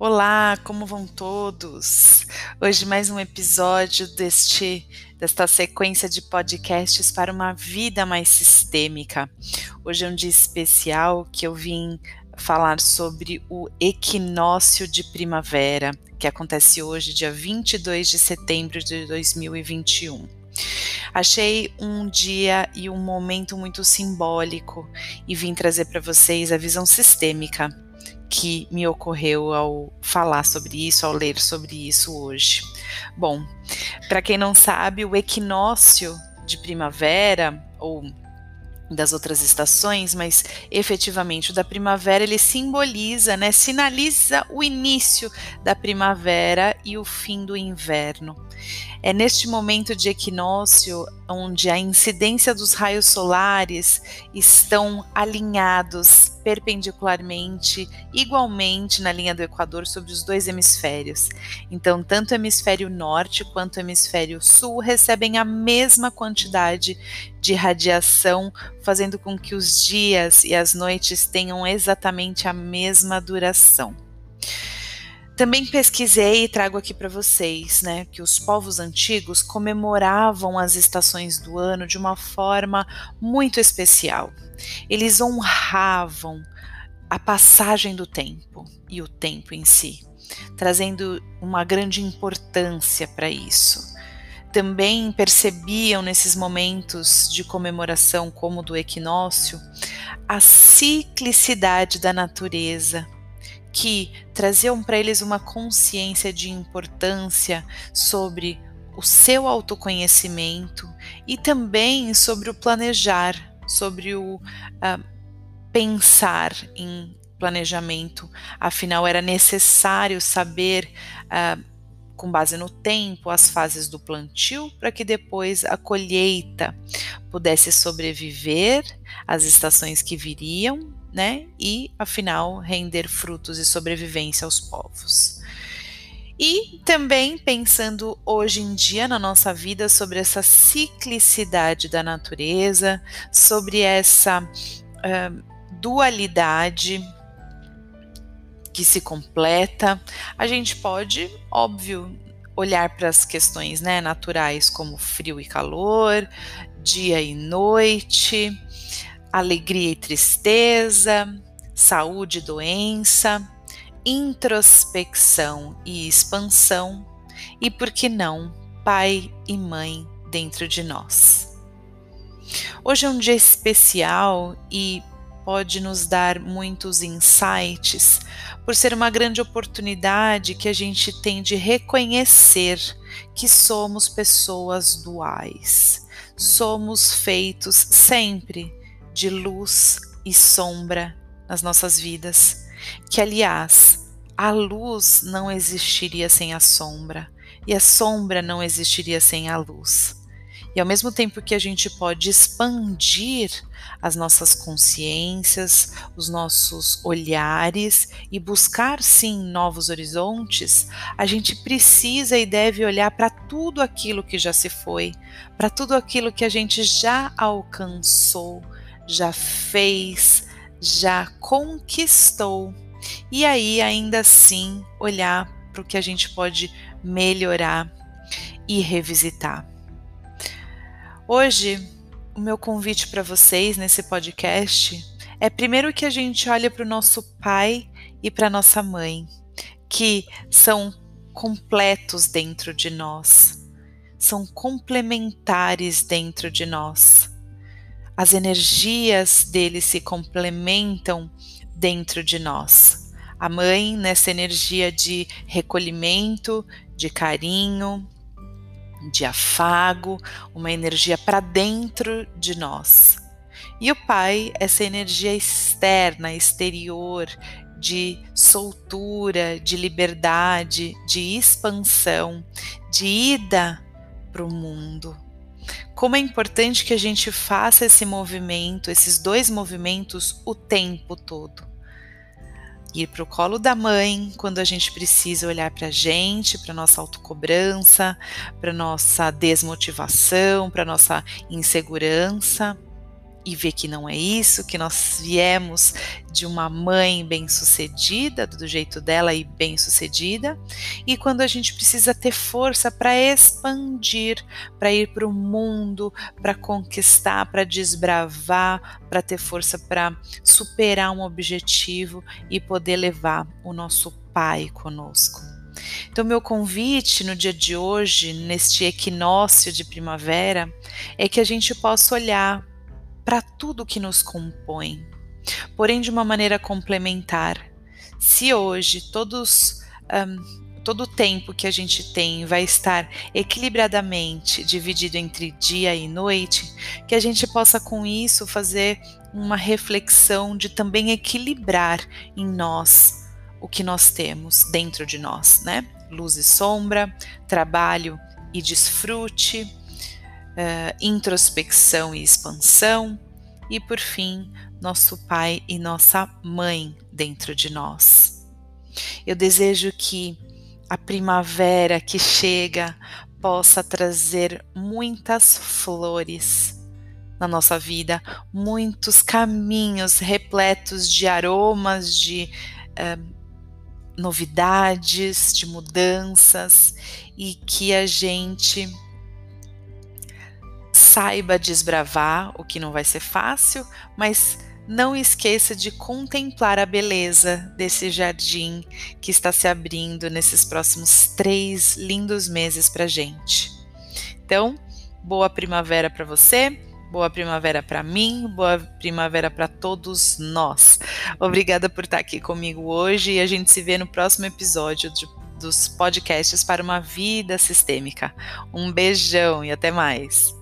Olá, como vão todos? Hoje mais um episódio deste desta sequência de podcasts para uma vida mais sistêmica. Hoje é um dia especial que eu vim falar sobre o equinócio de primavera, que acontece hoje, dia 22 de setembro de 2021. Achei um dia e um momento muito simbólico e vim trazer para vocês a visão sistêmica que me ocorreu ao falar sobre isso, ao ler sobre isso hoje. Bom, para quem não sabe, o equinócio de primavera ou das outras estações, mas efetivamente o da primavera ele simboliza, né, sinaliza o início da primavera e o fim do inverno. É neste momento de equinócio onde a incidência dos raios solares estão alinhados perpendicularmente, igualmente na linha do Equador sobre os dois hemisférios. Então, tanto o hemisfério norte quanto o hemisfério sul recebem a mesma quantidade de radiação, fazendo com que os dias e as noites tenham exatamente a mesma duração. Também pesquisei e trago aqui para vocês, né, que os povos antigos comemoravam as estações do ano de uma forma muito especial. Eles honravam a passagem do tempo e o tempo em si, trazendo uma grande importância para isso. Também percebiam nesses momentos de comemoração, como do equinócio, a ciclicidade da natureza que traziam para eles uma consciência de importância sobre o seu autoconhecimento e também sobre o planejar, sobre o uh, pensar em planejamento. Afinal, era necessário saber, uh, com base no tempo, as fases do plantio, para que depois a colheita pudesse sobreviver às estações que viriam né? E afinal render frutos e sobrevivência aos povos. E também pensando hoje em dia na nossa vida sobre essa ciclicidade da natureza, sobre essa uh, dualidade que se completa, a gente pode, óbvio, olhar para as questões né, naturais como frio e calor, dia e noite, alegria e tristeza, saúde e doença, introspecção e expansão, e por que não, pai e mãe dentro de nós. Hoje é um dia especial e pode nos dar muitos insights, por ser uma grande oportunidade que a gente tem de reconhecer que somos pessoas duais. Somos feitos sempre de luz e sombra nas nossas vidas, que aliás, a luz não existiria sem a sombra e a sombra não existiria sem a luz. E ao mesmo tempo que a gente pode expandir as nossas consciências, os nossos olhares e buscar sim novos horizontes, a gente precisa e deve olhar para tudo aquilo que já se foi, para tudo aquilo que a gente já alcançou, já fez, já conquistou. E aí, ainda assim, olhar para o que a gente pode melhorar e revisitar. Hoje, o meu convite para vocês nesse podcast é primeiro que a gente olhe para o nosso pai e para nossa mãe, que são completos dentro de nós, são complementares dentro de nós as energias dele se complementam dentro de nós. A mãe, nessa energia de recolhimento, de carinho, de afago, uma energia para dentro de nós. E o pai, essa energia externa, exterior, de soltura, de liberdade, de expansão, de ida para o mundo como é importante que a gente faça esse movimento, esses dois movimentos, o tempo todo. Ir para o colo da mãe quando a gente precisa olhar para a gente, para nossa autocobrança, para nossa desmotivação, para nossa insegurança, e ver que não é isso, que nós viemos de uma mãe bem-sucedida, do jeito dela e bem-sucedida, e quando a gente precisa ter força para expandir, para ir para o mundo, para conquistar, para desbravar, para ter força para superar um objetivo e poder levar o nosso Pai conosco. Então, meu convite no dia de hoje, neste equinócio de primavera, é que a gente possa olhar para tudo que nos compõe, porém de uma maneira complementar. Se hoje todos um, todo o tempo que a gente tem vai estar equilibradamente dividido entre dia e noite, que a gente possa com isso fazer uma reflexão de também equilibrar em nós o que nós temos dentro de nós, né? Luz e sombra, trabalho e desfrute, uh, introspecção e expansão, e por fim, nosso pai e nossa mãe dentro de nós. Eu desejo que a primavera que chega possa trazer muitas flores na nossa vida, muitos caminhos repletos de aromas, de uh, novidades, de mudanças e que a gente saiba desbravar, o que não vai ser fácil, mas não esqueça de contemplar a beleza desse jardim que está se abrindo nesses próximos três lindos meses para gente. Então, boa primavera para você, boa primavera para mim, boa primavera para todos nós. Obrigada por estar aqui comigo hoje e a gente se vê no próximo episódio de, dos podcasts para uma vida sistêmica. Um beijão e até mais.